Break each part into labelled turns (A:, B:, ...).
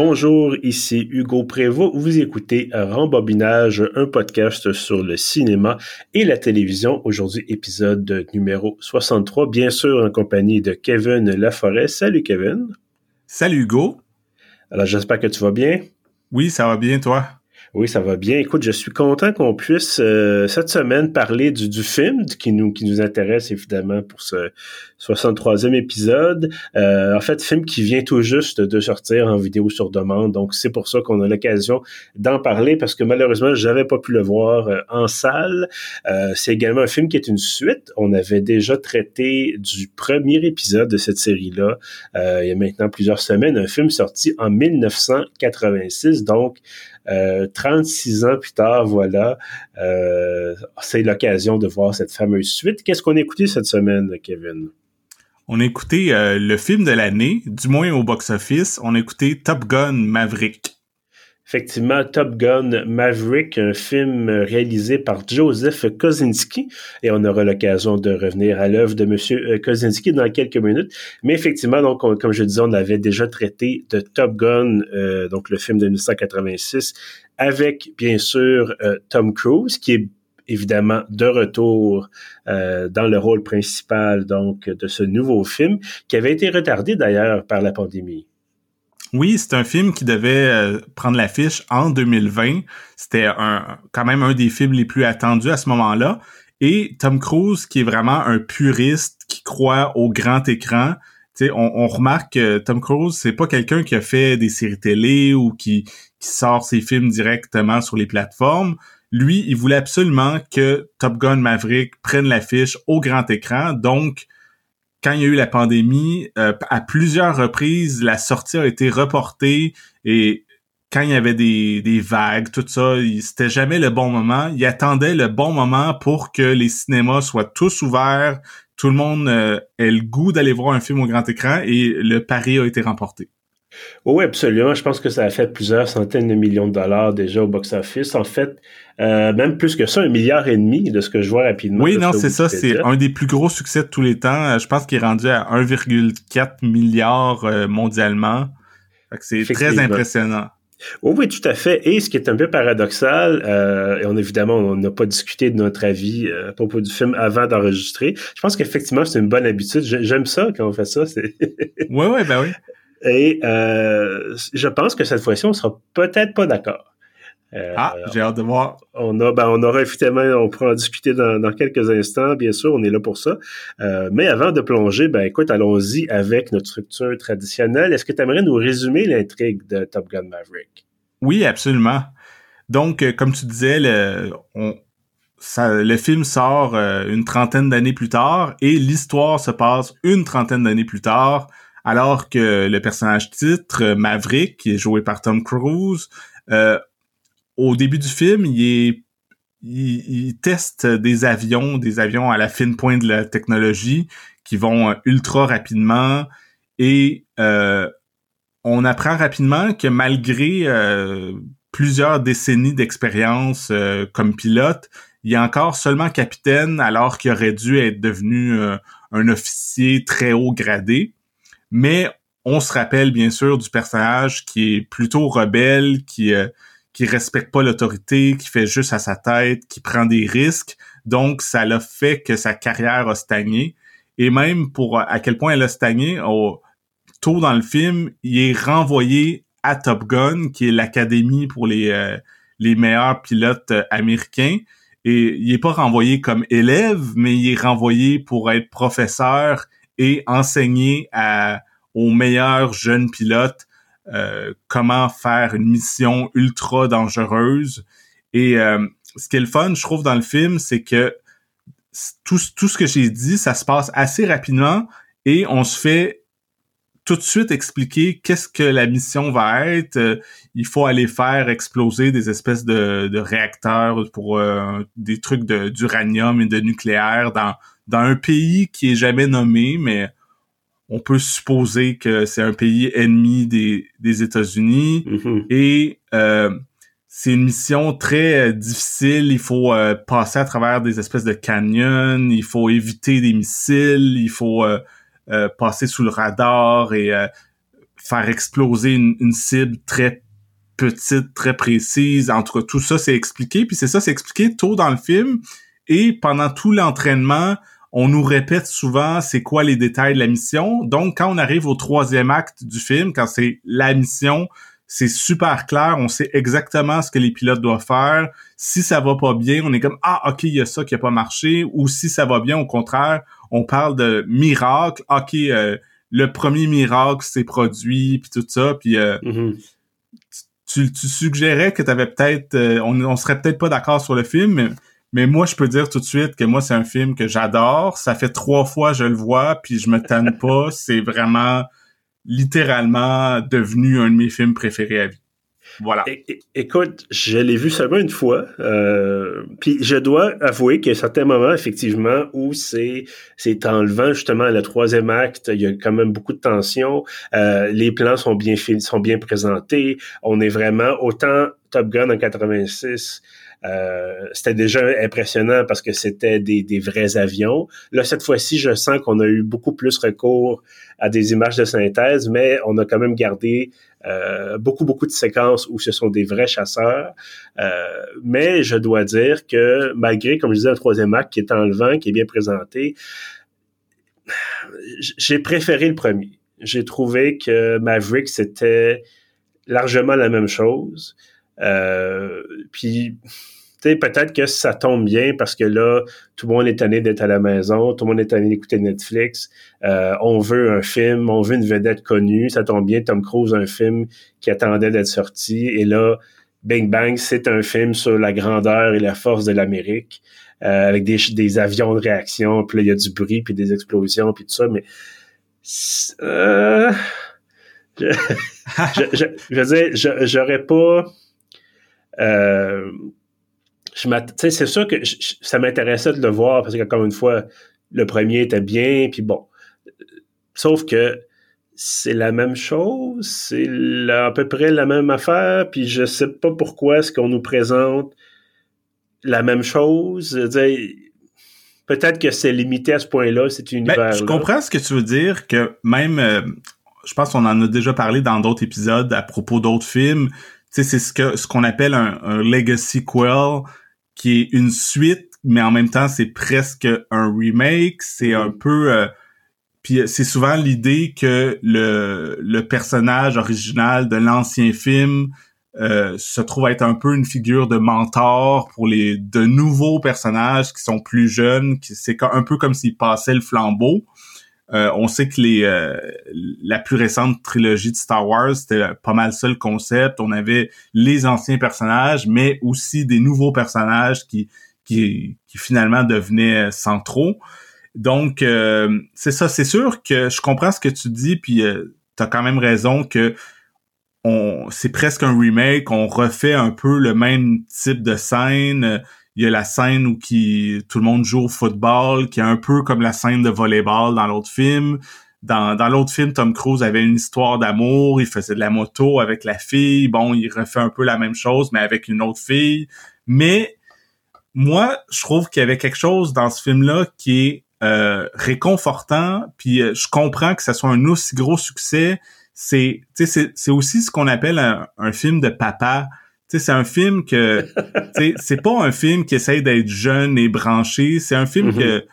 A: Bonjour, ici Hugo Prévost. Vous écoutez Rembobinage, un podcast sur le cinéma et la télévision. Aujourd'hui, épisode numéro 63, bien sûr en compagnie de Kevin Laforêt. Salut Kevin.
B: Salut Hugo.
A: Alors j'espère que tu vas bien.
B: Oui, ça va bien toi?
A: Oui, ça va bien. Écoute, je suis content qu'on puisse euh, cette semaine parler du, film qui nous qui nous intéresse évidemment pour ce 63e épisode. Euh, en fait, film qui vient tout juste de sortir en vidéo sur demande. Donc c'est pour ça qu'on a l'occasion d'en parler parce que malheureusement, j'avais pas pu le voir euh, en salle. c'est également un film qui est une suite. On avait déjà traité du premier épisode de cette série-là il y a maintenant plusieurs semaines, un film sorti en 1986. Donc 36 ans plus tard, voilà, euh, c'est l'occasion de voir cette fameuse suite. Qu'est-ce qu'on a écouté cette semaine, Kevin?
B: On a écouté euh, le film de l'année, du moins au box-office. On a écouté Top Gun Maverick
A: effectivement Top Gun Maverick, un film réalisé par Joseph Kosinski, et on aura l'occasion de revenir à l'œuvre de Monsieur euh, Kosinski dans quelques minutes. Mais effectivement, donc comme je disais, on avait déjà traité de Top Gun, euh, donc le film de 1986, avec bien sûr euh, Tom Cruise, qui est évidemment de retour dans le rôle principal donc de ce nouveau film, qui avait été retardé d'ailleurs par la pandémie.
B: Oui, c'est un film qui devait euh, prendre l'affiche en 2020. C'était quand même un des films les plus attendus à ce moment-là. Et Tom Cruise, qui est vraiment un puriste, qui croit au grand écran. On, on remarque que Tom Cruise, c'est pas quelqu'un qui a fait des séries télé ou qui, qui sort ses films directement sur les plateformes. Lui, il voulait absolument que Top Gun Maverick prenne l'affiche au grand écran. Donc, quand il y a eu la pandémie, euh, à plusieurs reprises, la sortie a été reportée et quand il y avait des, des vagues, tout ça, c'était jamais le bon moment. Il attendait le bon moment pour que les cinémas soient tous ouverts, tout le monde euh, ait le goût d'aller voir un film au grand écran et le pari a été remporté.
A: Oui, absolument. Je pense que ça a fait plusieurs centaines de millions de dollars déjà au box-office. En fait, euh, même plus que ça, un milliard et demi de ce que je vois rapidement.
B: Oui, non, c'est ça. C'est un des plus gros succès de tous les temps. Euh, je pense qu'il est rendu à 1,4 milliard euh, mondialement. C'est très impressionnant.
A: Oui, oui, tout à fait. Et ce qui est un peu paradoxal, et on évidemment, on n'a pas discuté de notre avis à propos du film avant d'enregistrer. Je pense qu'effectivement, c'est une bonne habitude. J'aime ça quand on fait ça.
B: Oui, oui, ben oui.
A: Et euh, je pense que cette fois-ci, on sera peut-être pas d'accord.
B: Euh, ah, j'ai hâte de voir.
A: On a, ben, on aura effectivement, on pourra en discuter dans, dans, quelques instants, bien sûr, on est là pour ça. Euh, mais avant de plonger, ben écoute, allons-y avec notre structure traditionnelle. Est-ce que tu aimerais nous résumer l'intrigue de Top Gun Maverick?
B: Oui, absolument. Donc, euh, comme tu disais, le, on, ça, le film sort une trentaine d'années plus tard et l'histoire se passe une trentaine d'années plus tard alors que le personnage titre, Maverick, qui est joué par Tom Cruise, euh, au début du film, il est il, teste des avions, des avions à la fine pointe de la technologie qui vont ultra rapidement et euh, on apprend rapidement que malgré euh, plusieurs décennies d'expérience comme pilote, il est encore seulement capitaine alors qu'il aurait dû être devenu un officier très haut gradé. Mais on se rappelle bien sûr du personnage qui est plutôt rebelle, qui euh, qui respecte pas l'autorité, qui fait juste à sa tête, qui prend des risques. Donc ça l'a fait que sa carrière a stagné. Et même pour à quel point elle a stagné, au, tôt dans le film, il est renvoyé à Top Gun, qui est l'académie pour les euh, les meilleurs pilotes euh, américains. Et il est pas renvoyé comme élève, mais il est renvoyé pour être professeur et enseigner à, aux meilleurs jeunes pilotes euh, comment faire une mission ultra dangereuse. Et euh, ce qui est le fun, je trouve, dans le film, c'est que tout, ce que j'ai dit, ça se passe assez rapidement et on se fait tout de suite expliquer qu'est-ce que la mission va être. il faut aller faire exploser des espèces de, réacteurs pour euh, des trucs d'uranium et de nucléaire dans dans un pays qui est jamais nommé, mais on peut supposer que c'est un pays ennemi des, des États-Unis. Mm-hmm. Et euh, c'est une mission très euh, difficile. Il faut euh, passer à travers des espèces de canyons. Il faut éviter des missiles. Il faut passer sous le radar et faire exploser une, cible très petite, très précise. En tout cas, tout ça, c'est expliqué. Puis c'est ça, c'est expliqué tôt dans le film. Et pendant tout l'entraînement, on nous répète souvent c'est quoi les détails de la mission. Donc, quand on arrive au troisième acte du film, quand c'est la mission, c'est super clair, on sait exactement ce que les pilotes doivent faire. Si ça va pas bien, on est comme ah ok il y a ça qui a pas marché, ou si ça va bien, au contraire, on parle de miracle. Ok, euh, le premier miracle s'est produit puis tout ça, puis euh, mm-hmm. tu, tu, suggérais que t'avais peut-être, euh, on, on serait peut-être pas d'accord sur le film, mais mais moi, je peux dire tout de suite que moi, c'est un film que j'adore. Ça fait trois fois que je le vois, puis je me tanne pas. C'est vraiment littéralement devenu un de mes films préférés à vie. Voilà.
A: écoute, je l'ai vu seulement une fois. Euh, puis je dois avouer qu'il y a certains moments, effectivement, où c'est c'est enlevant justement le troisième acte. Il y a quand même beaucoup de tension. Euh, les plans sont bien sont bien présentés. On est vraiment autant Top Gun en 86 euh, c'était déjà impressionnant parce que c'était des, des, vrais avions. Là, cette fois-ci, je sens qu'on a eu beaucoup plus recours à des images de synthèse, mais on a quand même gardé euh, beaucoup, beaucoup de séquences où ce sont des vrais chasseurs. Euh, mais je dois dire que malgré, comme je disais, un troisième acte qui est enlevant, qui est bien présenté, j'ai préféré le premier. J'ai trouvé que Maverick, c'était largement la même chose. Euh, puis, peut-être que ça tombe bien parce que là, tout le monde est tanné d'être à la maison, tout le monde est tanné d'écouter Netflix. Euh, on veut un film, on veut une vedette connue. Ça tombe bien, Tom Cruise un film qui attendait d'être sorti. Et là, Bing Bang, c'est un film sur la grandeur et la force de l'Amérique, euh, avec des, avions de réaction, puis là, il y a du bruit, puis des explosions, puis tout ça, mais... Euh, je, je, je, veux dire, j'aurais pas euh, c'est sûr que ça m'intéressait de le voir parce qu'encore une fois, le premier était bien, puis bon. Sauf que c'est la même chose, c'est à peu près la même affaire, puis je sais pas pourquoi est-ce qu'on nous présente la même chose. Peut-être que c'est limité à ce point-là, cet ben, univers.
B: je comprends ce que tu veux dire, que même, euh, je pense qu'on en a déjà parlé dans d'autres épisodes à propos d'autres films c'est ce que ce qu'on appelle un, un legacy quell qui est une suite mais en même temps c'est presque un remake c'est un mm-hmm. peu euh, puis c'est souvent l'idée que le, le personnage original de l'ancien film euh, se trouve être un peu une figure de mentor pour les de nouveaux personnages qui sont plus jeunes qui c'est un peu comme s'il passait le flambeau euh, on sait que les euh, la plus récente trilogie de Star Wars, c'était pas mal ça le concept. On avait les anciens personnages, mais aussi des nouveaux personnages qui qui, finalement devenaient centraux. Donc euh, c'est ça, c'est sûr que je comprends ce que tu dis, puis tu as quand même raison que c'est presque un remake, on refait un peu le même type de scène il y a la scène où qui tout le monde joue au football, qui est un peu comme la scène de volleyball dans l'autre film. Dans, dans l'autre film, Tom Cruise avait une histoire d'amour, il faisait de la moto avec la fille. Bon, il refait un peu la même chose, mais avec une autre fille. Mais moi, je trouve qu'il y avait quelque chose dans ce film-là qui est euh, réconfortant. Puis euh, je comprends que ça soit un aussi gros succès. C'est, c'est aussi ce qu'on appelle un, un film de papa c'est un film que c'est pas un film qui essaye d'être jeune et branché. C'est un film que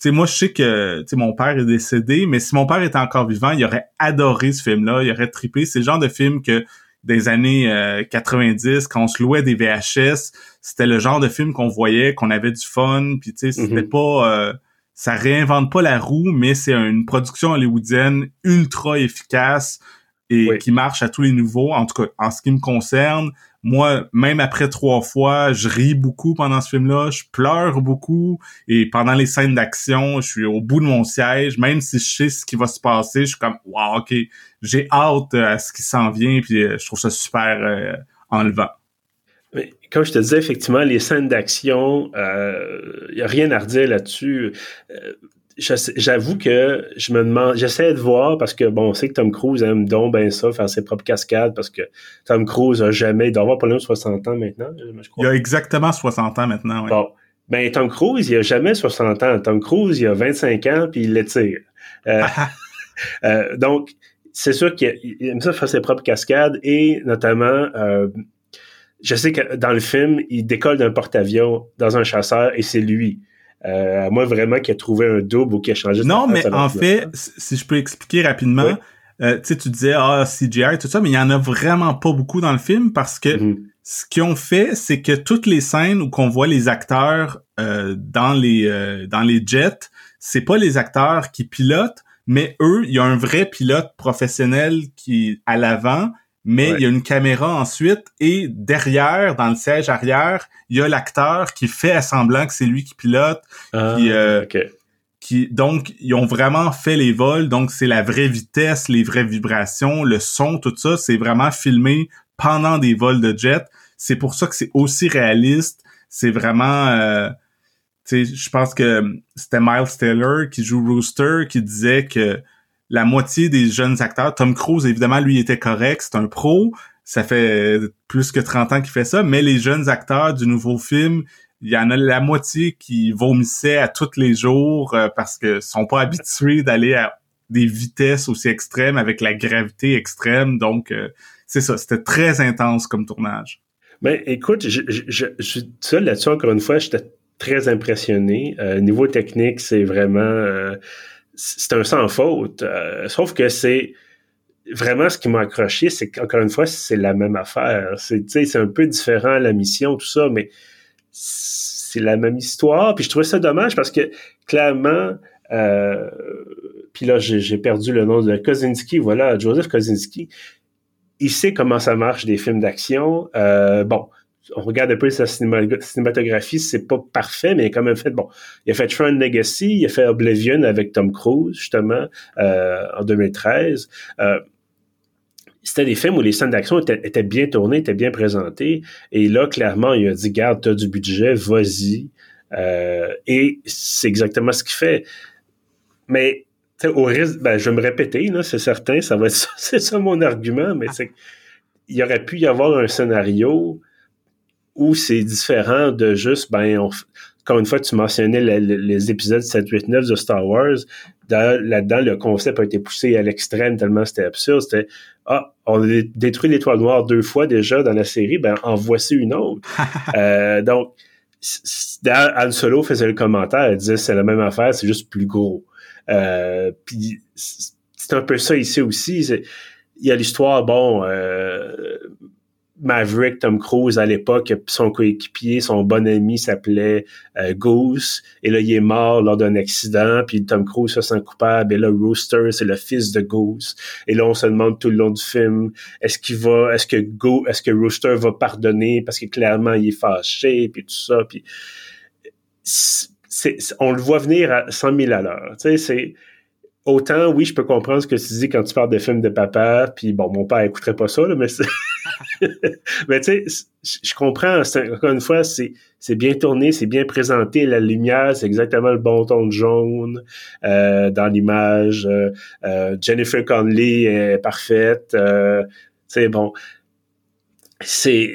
B: tu moi je sais que mon père est décédé, mais si mon père était encore vivant, il aurait adoré ce film-là, il aurait trippé. C'est le genre de film que des années 90, euh, quand on se louait des VHS, c'était le genre de film qu'on voyait, qu'on avait du fun, puis tu sais, c'était mm-hmm. pas euh, ça réinvente pas la roue, mais c'est une production hollywoodienne ultra efficace et qui marche à tous les niveaux. En tout cas, en ce qui me concerne, moi, même après trois fois, je ris beaucoup pendant ce film-là, je pleure beaucoup, et pendant les scènes d'action, je suis au bout de mon siège, même si je sais ce qui va se passer, je suis comme, wow, ok, j'ai hâte euh, à ce qui s'en vient, puis euh, je trouve ça super euh, enlevant.
A: comme je te disais, effectivement, les scènes d'action, il euh, y a rien à redire là-dessus j'avoue que je me demande, j'essaie de voir parce que bon, on sait que Tom Cruise aime donc bien ça, faire ses propres cascades parce que Tom Cruise a jamais, il doit avoir pas loin de 60 ans maintenant, je
B: crois. Il a exactement 60 ans maintenant, oui.
A: Bon. Ben, Tom Cruise, il a jamais 60 ans. Tom Cruise, il a 25 ans puis il l'étire. Euh, euh, donc, c'est sûr qu'il aime ça faire ses propres cascades et notamment, euh, je sais que dans le film, il décolle d'un porte-avions dans un chasseur et c'est lui. Euh, moi, vraiment, qui a trouvé un double ou qui a changé
B: Non, mais en fait, si je peux expliquer rapidement, euh, tu disais, ah, CGI, tout ça, mais il y en a vraiment pas beaucoup dans le film parce que mm-hmm. ce qu'ils ont fait, c'est que toutes les scènes où qu'on voit les acteurs euh, dans les euh, dans les jets, c'est pas les acteurs qui pilotent, mais eux, il y a un vrai pilote professionnel qui est à l'avant, mais il y a une caméra ensuite et derrière, dans le siège arrière, il y a l'acteur qui fait semblant que c'est lui qui pilote,
A: ah,
B: qui, euh, qui donc ils ont vraiment fait les vols, donc c'est la vraie vitesse, les vraies vibrations, le son, tout ça, c'est vraiment filmé pendant des vols de jet. C'est pour ça que c'est aussi réaliste. C'est vraiment euh, je pense que c'était Miles Taylor qui joue Rooster qui disait que la moitié des jeunes acteurs, Tom Cruise évidemment lui était correct, c'est un pro, ça fait plus que 30 ans qu'il fait ça, mais les jeunes acteurs du nouveau film, il y en a la moitié qui vomissaient à tous les jours euh, parce que sont pas habitués d'aller à des vitesses aussi extrêmes avec la gravité extrême. Donc, euh, c'est ça, c'était très intense comme tournage.
A: Ben, écoute, je, je, je, là-dessus, encore une fois, j'étais très impressionné. Euh, niveau technique, c'est vraiment... C'est un sans faute. Euh, sauf que c'est vraiment ce qui m'a accroché, c'est qu'encore une fois, c'est la même affaire. C'est, c'est un peu différent la mission, tout ça, mais c'est la même histoire. Puis je trouvais ça dommage parce que clairement, euh, puis là, j'ai perdu le nom de Kozinski, voilà, Joseph Kozinski. Il sait comment ça marche des films d'action. Euh, bon, on regarde un peu sa cinématographie, c'est pas parfait, mais il a quand même fait, bon, il a fait Tron Legacy, il a fait Oblivion avec Tom Cruise, justement, euh, en 2013. Euh, c'était des films où les scènes d'action étaient, bien tournées, étaient bien présentées. Et là, clairement, il a dit, garde, t'as du budget, vas-y. Euh, et c'est exactement ce qu'il fait. Mais, au risque, ben, je vais me répéter, c'est certain, ça va c'est ça mon argument, mais c'est il aurait pu y avoir un scénario où c'est différent de juste, ben, on, encore une fois, tu mentionnais les épisodes 7, 8, 9 de Star Wars. Là-dedans, le concept a été poussé à l'extrême tellement c'était absurde. C'était, ah, on a détruit l'étoile noire deux fois déjà dans la série, ben, en voici une autre. euh, donc, Han Solo faisait le commentaire, il disait c'est la même affaire, c'est juste plus gros. Euh, puis c'est un peu ça ici aussi. Il y a l'histoire, bon, euh, Maverick, Tom Cruise à l'époque, son coéquipier, son bon ami s'appelait euh, Goose, et là il est mort lors d'un accident, puis Tom Cruise se sent coupable, et là Rooster c'est le fils de Goose, et là on se demande tout le long du film, est-ce qu'il va, est-ce que Go, est-ce que Rooster va pardonner parce que clairement il est fâché, puis tout ça, puis on le voit venir à 100 000 à l'heure, tu sais c'est autant, oui, je peux comprendre ce que tu dis quand tu parles de films de papa, puis bon, mon père écouterait pas ça, là, mais mais tu sais, je comprends, encore une fois, c'est c'est bien tourné, c'est bien présenté, la lumière, c'est exactement le bon ton de jaune euh, dans l'image. Euh, euh, Jennifer Connelly est parfaite. Euh, tu sais, bon, c'est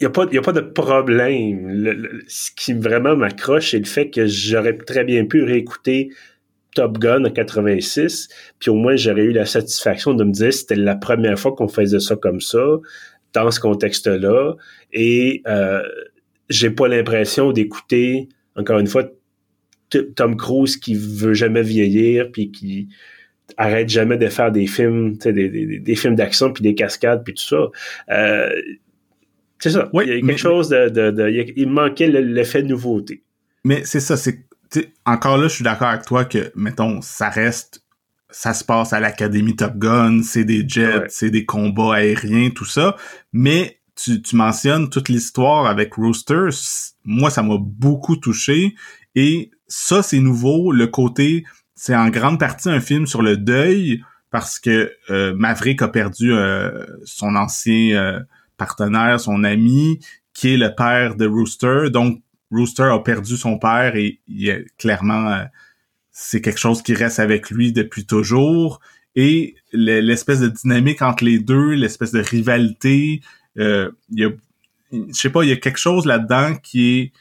A: il n'y a, pas, y a pas de problème. ce qui vraiment m'accroche, c'est le fait que j'aurais très bien pu réécouter Top Gun en 86, puis au moins j'aurais eu la satisfaction de me dire que c'était la première fois qu'on faisait ça comme ça, dans ce contexte-là, et euh, j'ai pas l'impression d'écouter, encore une fois, Tom Cruise qui veut jamais vieillir, puis qui arrête jamais de faire des films, des, des, films d'action, puis des cascades, puis tout ça. Euh, c'est ça. il y a quelque chose de, de, il manquait l'effet nouveauté.
B: Mais c'est ça, c'est encore là, je suis d'accord avec toi que, mettons, ça reste, ça se passe à l'Académie Top Gun, c'est des jets, c'est des combats aériens, tout ça. Mais tu, tu mentionnes toute l'histoire avec Rooster. Moi, ça m'a beaucoup touché. Et ça, c'est nouveau. Le côté, c'est en grande partie un film sur le deuil parce que euh, Maverick a perdu euh, son ancien euh, partenaire, son ami, qui est le père de Rooster. Donc, Rooster a perdu son père et il clairement euh, c'est quelque chose qui reste avec lui depuis toujours. Et l'espèce de dynamique entre les deux, l'espèce de rivalité, euh, il y a je sais pas, il y a quelque chose là-dedans qui est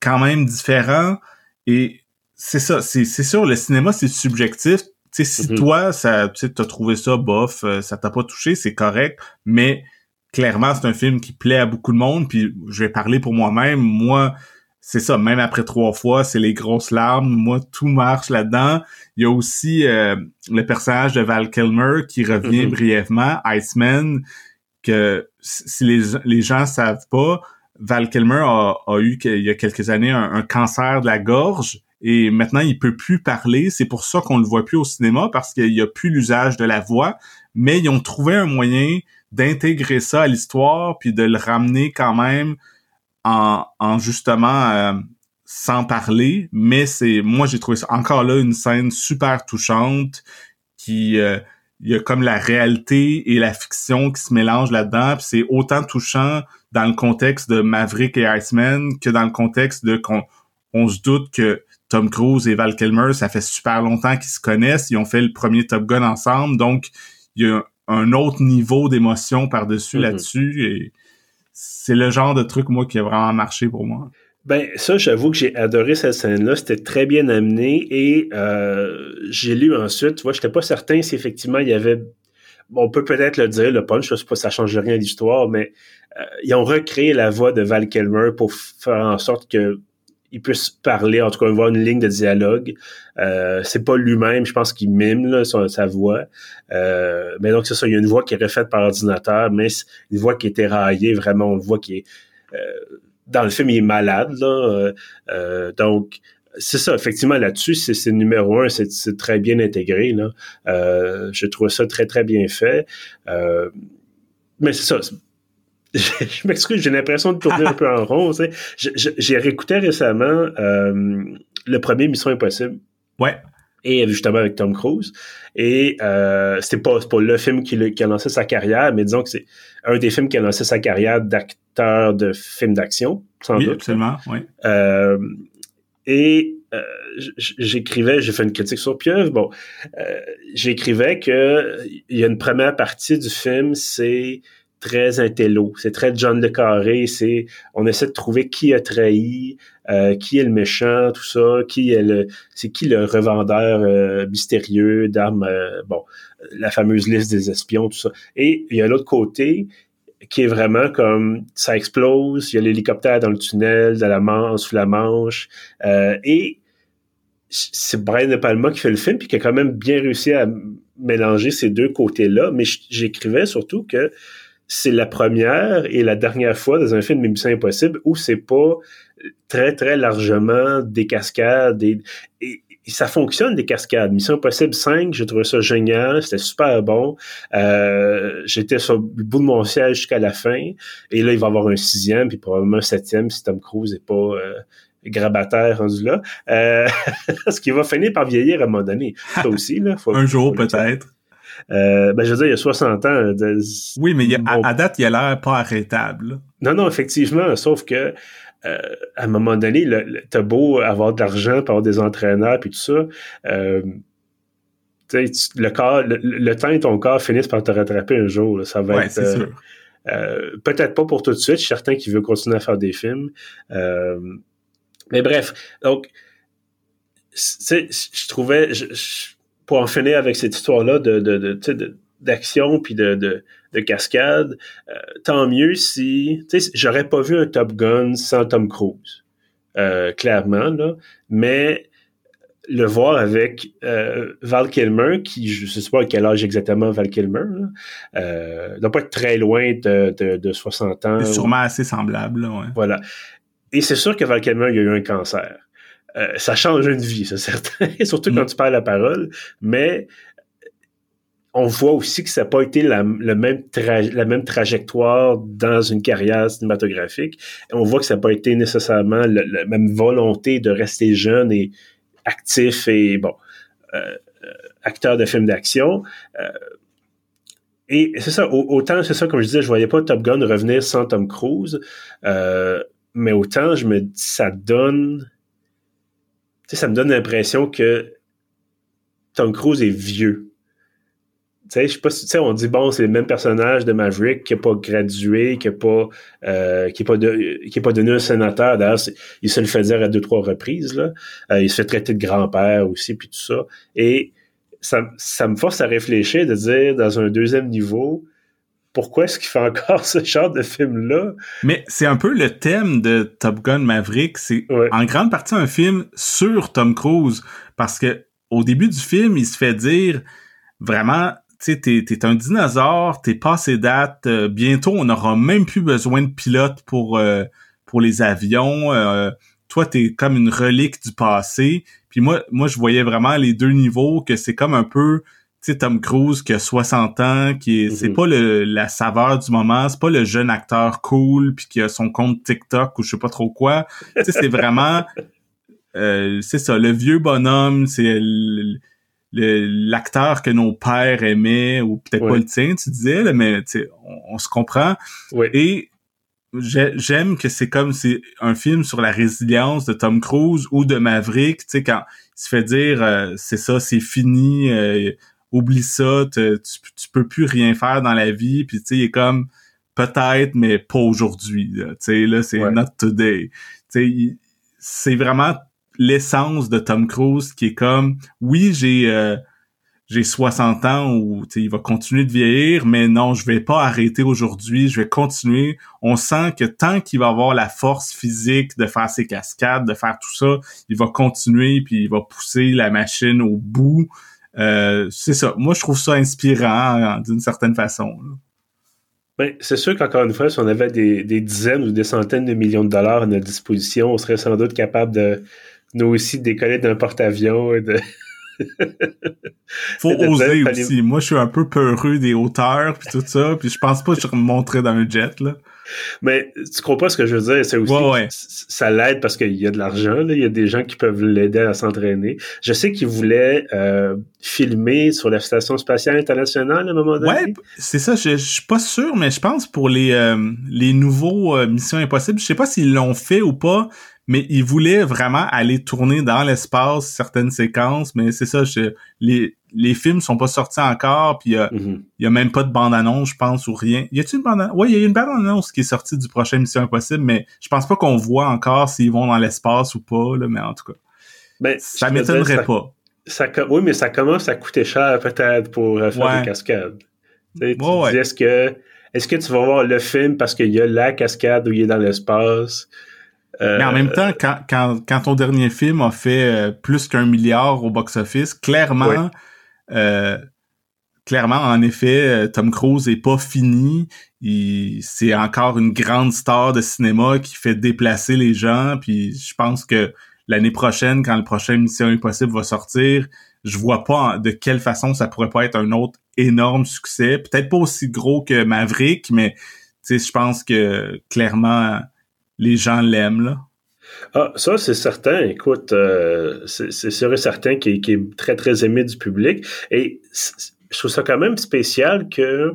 B: quand même différent. Et c'est ça, c'est sûr le cinéma c'est subjectif, tu sais, si
A: Mhm.
B: toi, ça, t'as trouvé ça bof, euh, ça t'a pas touché, c'est correct, mais clairement, c'est un film qui plaît à beaucoup de monde, puis je vais parler pour moi-même. Moi, c'est ça, même après trois fois, c'est les grosses larmes. Moi, tout marche là-dedans. Il y a aussi euh, le personnage de Val Kilmer qui revient
A: Mhm.
B: brièvement, Iceman, que si les, les gens savent pas, Val Kilmer a, a eu il y a quelques années un, un cancer de la gorge et maintenant il peut plus parler. C'est pour ça qu'on le voit plus au cinéma parce qu'il y a plus l'usage de la voix. Mais ils ont trouvé un moyen d'intégrer ça à l'histoire puis de le ramener quand même en, en justement euh, sans parler. Mais c'est moi j'ai trouvé ça encore là une scène super touchante qui euh, il y a comme la réalité et la fiction qui se mélangent là-dedans. Puis c'est autant touchant dans le contexte de Maverick et Iceman que dans le contexte de qu'on on se doute que Tom Cruise et Val Kilmer, ça fait super longtemps qu'ils se connaissent. Ils ont fait le premier Top Gun ensemble. Donc, il y a un autre niveau d'émotion par-dessus
A: Mhm.
B: là-dessus. Et c'est le genre de truc, moi, qui a vraiment marché pour moi.
A: Ben, ça, j'avoue que j'ai adoré cette scène-là. C'était très bien amené et euh, j'ai lu ensuite, tu vois, j'étais pas certain si effectivement il y avait. On peut peut-être le dire, le punch, je sais pas, ça change rien à l'histoire, mais euh, ils ont recréé la voix de Val Kilmer pour faire en sorte que il puisse parler, en tout cas, avoir une ligne de dialogue. Euh, c'est pas lui-même, je pense qu'il mime là, sa, voix. Euh, mais donc, c'est ça, il y a une voix qui est refaite par ordinateur, mais une voix qui est éraillée, vraiment, on le voit qui est... Euh, dans le film, il est malade, là. Euh, euh, donc, c'est ça, effectivement, là-dessus, c'est, numéro un, c'est, très bien intégré, là. Euh, je trouve ça très, très bien fait. Mais c'est ça. Je m'excuse, j'ai l'impression de tourner un peu en rond. tu sais. J'ai réécouté récemment euh, le premier Mission Impossible
B: Ouais.
A: et justement avec Tom Cruise. Et euh, c'était pas, pas le film qui, le- qui a lancé sa carrière, mais disons que c'est un des films qui a lancé sa carrière d'acteur de film d'action, sans
B: Oui,
A: doute.
B: absolument. Oui.
A: Euh, et euh, j'écrivais, j'ai fait une critique sur Pieuvre. Bon, euh, j'écrivais que il y a une première partie du film, c'est très intello, c'est très John le Carré, c'est on essaie de trouver qui a trahi, euh, qui est le méchant, tout ça, qui est le, c'est qui le revendeur euh, mystérieux d'armes, euh, bon, la fameuse liste des espions, tout ça. Et il y a l'autre côté qui est vraiment comme ça explose, il y a l'hélicoptère dans le tunnel, de la Manche, sous la Manche, et c'est Brian De Palma qui fait le film, puis qui a quand même bien réussi à mélanger ces deux côtés-là, mais j'écrivais surtout que c'est la première et la dernière fois dans un film de Mission Impossible où c'est pas très, très largement des cascades et, et- et ça fonctionne des cascades. Mission Impossible 5, j'ai trouvé ça génial, c'était super bon. Euh, J'étais sur le bout de mon siège jusqu'à la fin. Et là, il va y avoir un sixième, puis probablement un septième si Tom Cruise n'est pas euh, grabataire rendu là. Euh, parce qu'il va finir par vieillir à un moment donné. Ça aussi, là. Faut,
B: Un jour, peut-être.
A: Euh, ben, je veux dire, il y a 60 ans. de-
B: Oui, mais il y a-
A: Bon.
B: à, date, il a l'air pas arrêtable.
A: Non, non, effectivement, sauf que euh, à un moment donné, le, le- t'as beau avoir de l'argent, avoir des entraîneurs, puis tout ça, euh, tu le corps, le, le temps et ton corps finissent par te rattraper un jour. là. Ça va
B: Ouais,
A: être
B: c'est
A: euh,
B: sûr.
A: euh, peut-être pas pour tout de suite. Je suis certain qu'il veut continuer à faire des films. Euh, mais bref, donc, c'est- je trouvais, je- je- pour en finir avec cette histoire-là de, de, d'action puis de, de, de cascade, euh, tant mieux si, tu sais, j'aurais pas vu un Top Gun sans Tom Cruise, euh, clairement là, mais le voir avec euh, Val Kilmer, qui je sais pas à quel âge exactement Val Kilmer, là, euh, doit pas être très loin de, de, de 60 ans.
B: C'est sûrement assez semblable, là, ouais.
A: Voilà. Et c'est sûr que Val Kilmer, il a eu un cancer. Euh, ça change une vie, c'est certain, surtout quand
B: Mm.
A: tu perds la parole, mais on voit aussi que ça n'a pas été la, le même la même trajectoire dans une carrière cinématographique. On voit que ça n'a pas été nécessairement la même volonté de rester jeune et actif et bon, euh, euh, acteur de films d'action. Euh, et c'est ça, au- autant, c'est ça, comme je disais, je voyais pas Top Gun revenir sans Tom Cruise, euh, mais autant, je me dis, ça donne, sais, ça me donne l'impression que Tom Cruise est vieux. Tu sais, je sais pas si, tu sais, on dit, bon, c'est le même personnage de Maverick qui n'a pas gradué, qui n'a pas, euh, pas, de, qui pas devenu un sénateur. D'ailleurs, il se le fait dire à deux, trois reprises, là. Euh, il se fait traiter de grand-père aussi, puis tout ça. Et ça, ça me force à réfléchir, de dire, dans un deuxième niveau, pourquoi est-ce qu'il fait encore ce genre de film-là?
B: Mais c'est un peu le thème de Top Gun Maverick. C'est en grande partie un film sur Tom Cruise. Parce que au début du film, il se fait dire vraiment, tu sais, t'es, un dinosaure, t'es passé date, euh, bientôt on n'aura même plus besoin de pilote pour, euh, pour les avions. Euh, toi, t'es comme une relique du passé. Puis moi, moi, je voyais vraiment les deux niveaux, que c'est comme un peu sais, Tom Cruise qui a 60 ans, qui est, c'est mhm. pas le, la saveur du moment, c'est pas le jeune acteur cool puis qui a son compte TikTok ou je sais pas trop quoi. tu sais, c'est vraiment, euh, c'est ça, le vieux bonhomme, c'est l'acteur que nos pères aimaient ou peut-être pas le tien, tu disais, là, mais on, on se comprend. Et j'aime que c'est comme c'est un film sur la résilience de Tom Cruise ou de Maverick, tu sais quand il se fait dire euh, c'est ça, c'est fini, euh, oublie ça, tu, tu peux plus rien faire dans la vie, puis tu sais, il est comme peut-être, mais pas aujourd'hui. Tu sais, là, c'est not today. Tu sais, c'est vraiment l'essence de Tom Cruise qui est comme, oui, j'ai euh, j'ai 60 ans ou il va continuer de vieillir, mais non, je vais pas arrêter aujourd'hui, je vais continuer. On sent que tant qu'il va avoir la force physique de faire ses cascades, de faire tout ça, il va continuer puis il va pousser la machine au bout. Euh, c'est ça. Moi, je trouve ça inspirant d'une certaine façon.
A: Ben, c'est sûr qu'encore une fois, si on avait des, dizaines ou des centaines de millions de dollars à notre disposition, on serait sans doute capable de nous aussi décoller d'un porte-avions et de.
B: Faut oser aussi. Moi, je suis un peu peureux des hauteurs puis tout ça, puis je pense pas que je me dans un jet là.
A: Mais tu comprends ce que je veux dire? C'est aussi ça l'aide parce qu'il y a de l'argent, il y a des gens qui peuvent l'aider à s'entraîner. Je sais qu'il voulait euh, filmer sur la Station spatiale internationale à un moment donné.
B: Ouais, c'est ça, je, suis pas sûr, mais je pense pour les, euh, les nouveaux euh, Missions Impossibles, je sais pas s'ils l'ont fait ou pas, mais il voulait vraiment aller tourner dans l'espace certaines séquences, mais c'est ça, je, les, les films sont pas sortis encore, puis il y a même pas de bande-annonce, je pense, ou rien. Y a-t-il une bande-annonce? Oui, il y a une bande-annonce qui est sortie du prochain Mission Impossible, mais je pense pas qu'on voit encore s'ils vont dans l'espace ou pas, là, mais en tout cas. Ben, ça m'étonnerait pas.
A: Ça, oui, mais ça commence à coûter cher peut-être pour euh, faire des cascades. Tu, dis, est-ce que est-ce que tu vas voir le film parce qu'il y a la cascade où il est dans l'espace?
B: Mais en même temps, quand, quand, quand ton dernier film a fait euh, plus qu'un milliard au box-office, clairement, euh, clairement, en effet, euh, Tom Cruise est pas fini. C'est encore une grande star de cinéma qui fait déplacer les gens. Puis je pense que l'année prochaine, quand le prochain Mission Impossible va sortir, je vois pas de quelle façon ça pourrait pas être un autre énorme succès. Peut-être pas aussi gros que Maverick, mais je pense que clairement les gens l'aiment, là.
A: Ah, ça, c'est certain. Écoute, euh, c'est sûr et certain qu'il est très, très aimé du public. Et je trouve ça quand même spécial que.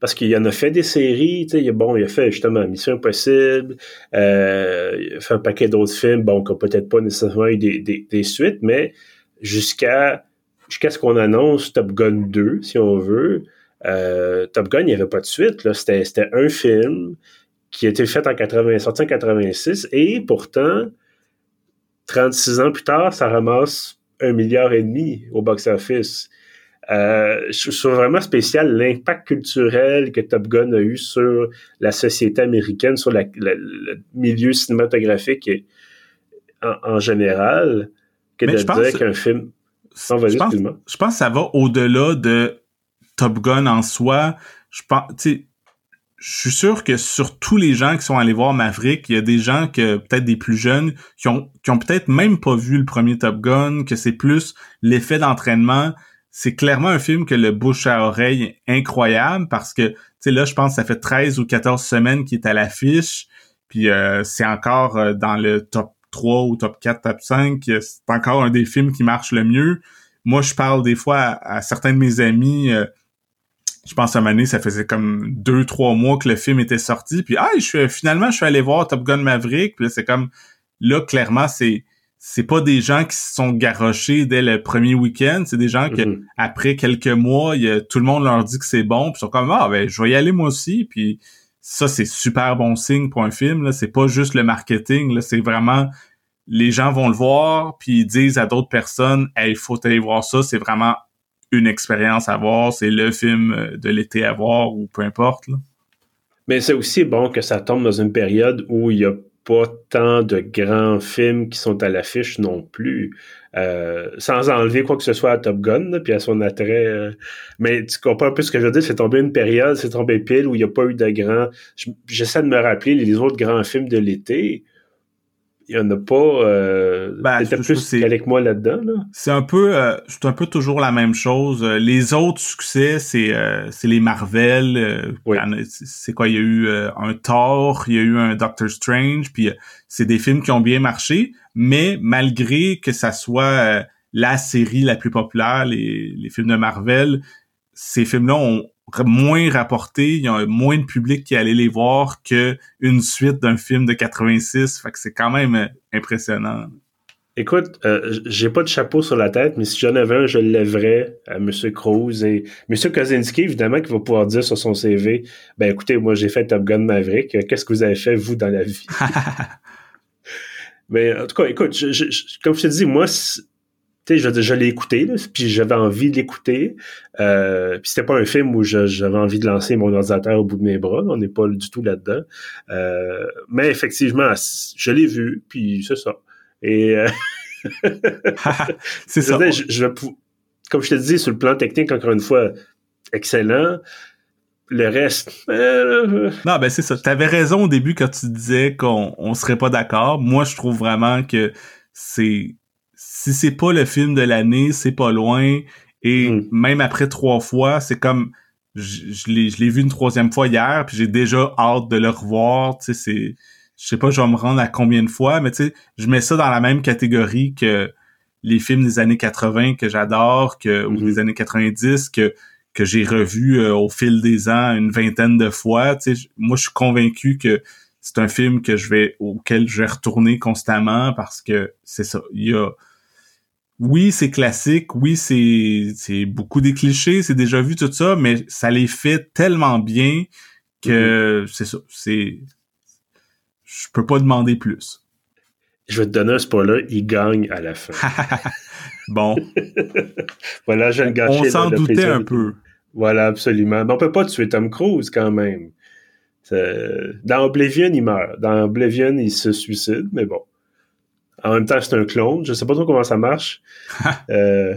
A: Parce qu'il en a fait des séries, tu sais, bon, il a fait justement Mission Impossible, euh, il a fait un paquet d'autres films, bon, qui n'ont peut-être pas nécessairement eu des, des, suites, mais jusqu'à jusqu'à ce qu'on annonce Top Gun 2, si on veut, euh, Top Gun, il n'y avait pas de suite, c'était un film, qui a été fait en 80, sorti en 86, et pourtant, 36 ans plus tard, ça ramasse un milliard et demi au box-office. Euh, je trouve vraiment spécial l'impact culturel que Top Gun a eu sur la société américaine, sur le milieu cinématographique en, général, que de dire qu'un film...
B: je, pense, je pense que ça va au-delà de Top Gun en soi. Je pense, je suis sûr que sur tous les gens qui sont allés voir Maverick, il y a des gens que peut-être des plus jeunes qui ont qui ont peut-être même pas vu le premier Top Gun, que c'est plus l'effet d'entraînement. C'est clairement un film que le bouche à oreille incroyable parce que tu sais là je pense que ça fait 13 ou 14 semaines qu'il est à l'affiche puis euh, c'est encore euh, dans le top 3 ou top 4, top 5, c'est encore un des films qui marche le mieux. Moi je parle des fois à, certains de mes amis euh, je pense à un ça faisait comme deux, trois mois que le film était sorti. Puis ah, je suis, finalement, je suis allé voir Top Gun Maverick. Puis là, c'est comme là, clairement, c'est c'est pas des gens qui se sont garochés dès le premier week-end. C'est des gens que mm-hmm. après quelques mois, y tout le monde leur dit que c'est bon. Puis ils sont comme ah ben je vais y aller moi aussi. Puis ça, c'est super bon signe pour un film. Là. C'est pas juste le marketing. Là. C'est vraiment les gens vont le voir, puis ils disent à d'autres personnes, hey, il faut aller voir ça, c'est vraiment une expérience à voir, c'est le film euh, de l'été à voir ou peu importe.
A: Mais c'est aussi bon que ça tombe dans une période où il y a pas tant de grands films qui sont à l'affiche non plus. Euh, sans enlever quoi que ce soit à Top Gun, puis à son attrait. Euh. mais tu comprends un peu ce que je veux dire, c'est tombé une période, c'est tombé pile où il n'y a pas eu de grands... J'essaie de me rappeler les autres grands films de l'été il y en a pas. Euh, ben, plus qu'avec moi là-dedans. Là.
B: C'est un peu, euh, c'est un peu toujours la même chose. Euh, les autres succès, c'est euh, c'est les Marvel. C'est quoi Il y a eu un Thor, il y a eu un Doctor Strange, puis c'est des films qui ont bien marché. Mais malgré que ça soit la série la plus populaire, les, les films de Marvel, ces films-là ont moins rapporté, il y a moins de public qui allait les voir que une suite d'un film de 86. Fait que c'est quand même euh, impressionnant.
A: Écoute, euh, j'ai pas de chapeau sur la tête, mais si j'en avais un, je le lèverais à M. Cruz et M. Kozinski, évidemment, qui va pouvoir dire sur son CV, ben écoutez, moi j'ai fait Top Gun Maverick, qu'est-ce que vous avez fait, vous, dans la vie? mais en tout cas, écoute, comme je te dis, moi, je, je l'ai écouté, puis j'avais envie de l'écouter. Euh, puis c'était pas un film où j'avais envie de lancer mon ordinateur au bout de mes bras. On n'est pas du tout là-dedans. Euh, mais effectivement, je l'ai vu, puis c'est ça. Et euh, c'est ça. Je, comme je te dis, sur le plan technique, encore une fois, excellent. Le reste. Euh,
B: non, ben c'est ça. Tu avais raison au début quand tu disais qu'on on serait pas d'accord. Moi, je trouve vraiment que c'est si c'est pas le film de l'année, c'est pas loin. Et hmm. même après trois fois, c'est comme je, je l'ai vu une troisième fois hier, puis j'ai déjà hâte de le revoir. Tu sais, c'est, je sais pas, je vais me rendre à combien de fois, mais tu sais, je mets ça dans la même catégorie que les films des années 80 que j'adore, que ou hmm. des années 90 que que j'ai revu euh, au fil des ans une vingtaine de fois. Tu sais, moi, je suis convaincu que c'est un film que je vais auquel je vais retourner constamment parce que c'est ça. Il y a oui, c'est classique, oui, c'est c'est beaucoup des clichés, c'est déjà vu tout ça, mais ça les fait tellement bien que mm-hmm. c'est ça, c'est je peux pas demander plus.
A: Je vais te donner un spoiler, il gagne à la fin.
B: bon.
A: voilà, je
B: le On s'en doutait un peu.
A: Voilà, absolument. Mais on peut pas tuer Tom Cruise quand même. Dans Oblivion, il meurt. Dans Oblivion, il se suicide, mais bon. En même temps, c'est un clone. Je sais pas trop comment ça marche. euh,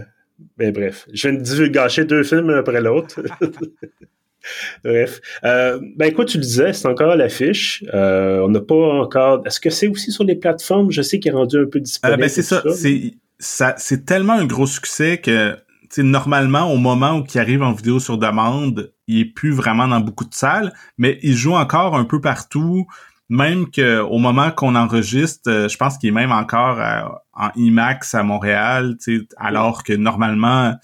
A: mais bref, je viens de gâcher deux films après l'autre. bref. Euh, ben écoute, tu le disais, c'est encore à l'affiche. Euh, on n'a pas encore. Est-ce que c'est aussi sur les plateformes? Je sais qu'il est rendu un peu disponible.
B: Ben c'est ça. C'est ça, c'est tellement un gros succès que normalement, au moment où il arrive en vidéo sur demande, il est plus vraiment dans beaucoup de salles, mais il joue encore un peu partout même qu'au moment qu'on enregistre, euh, je pense qu'il est même encore en IMAX à Montréal, alors que normalement,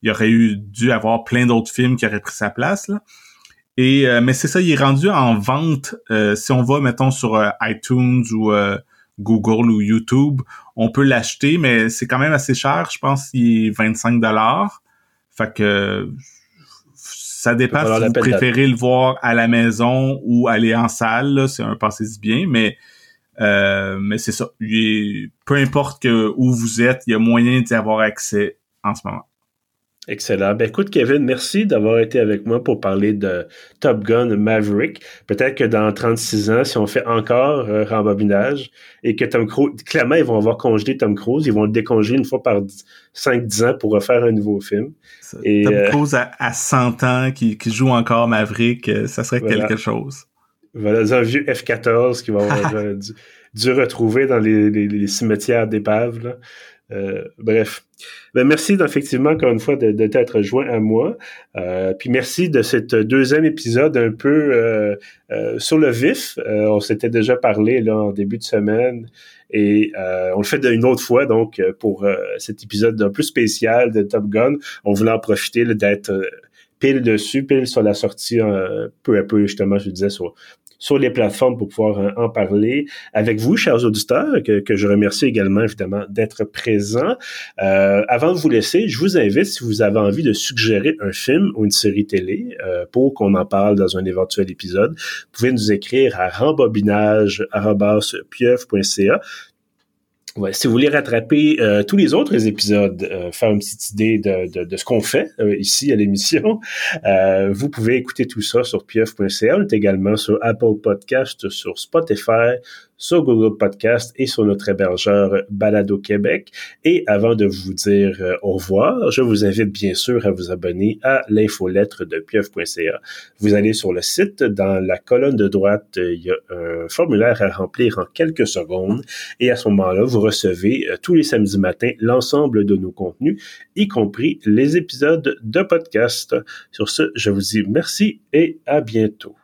B: il aurait eu dû avoir plein d'autres films qui auraient pris sa place. Là. Et euh, mais c'est ça, il est rendu en vente. Euh, si on va, mettons, sur iTunes ou Google ou YouTube, on peut l'acheter, mais c'est quand même assez cher. Je pense qu'il est 25 dollars. Fait que ça dépend si vous préférez le voir à la maison ou aller en salle. C'est un passé bien, mais euh, mais c'est ça. peu importe que, où vous êtes, il y a moyen d'y avoir accès en ce moment.
A: Excellent. Ben écoute, Kevin, merci d'avoir été avec moi pour parler de Top Gun Maverick. Peut-être que dans 36 ans, si on fait encore euh, rembobinage et que Tom Cruise, clairement, ils vont avoir congelé Tom Cruise, ils vont le décongeler une fois par 5-10 ans pour refaire un nouveau film.
B: et, Tom euh, Cruise à, 100 ans qui, joue encore Maverick, euh, ça serait quelque chose.
A: Voilà, un vieux F-14 qui va avoir dû, retrouver dans les, les cimetières d'épaves. Euh, bref. Ben, merci effectivement encore une fois de, t'être joint à moi. Euh, puis merci de cet deuxième épisode un peu euh, euh sur le vif. Euh, on s'était déjà parlé là en début de semaine et on le fait une autre fois donc pour cet épisode un peu spécial de Top Gun. On voulait en profiter d'être pile dessus, pile sur la sortie, peu à peu justement, je disais sur sur les plateformes pour pouvoir euh, en parler avec vous, chers auditeurs, que, que je remercie également évidemment d'être présents. Euh, avant de vous laisser, je vous invite, si vous avez envie de suggérer un film ou une série télé euh, pour qu'on en parle dans un éventuel épisode, vous pouvez nous écrire à rembobinage.pieuf.ca Ouais, si vous voulez rattraper euh, tous les autres épisodes, euh, faire une petite idée de, de, de ce qu'on fait euh, ici à l'émission, vous pouvez écouter tout ça sur pieuf.ca. Également sur Apple Podcast, sur Spotify, sur Google Podcast et sur notre hébergeur Balado Québec. Et avant de vous dire euh, au revoir, je vous invite bien sûr à vous abonner à l'infolettre de pieuf.ca. Vous allez sur le site, dans la colonne de droite, il y a un formulaire à remplir en quelques secondes et à ce moment-là, vous recevez euh, tous les samedis matins l'ensemble de nos contenus, y compris les épisodes de podcast. Sur ce, je vous dis merci et à bientôt.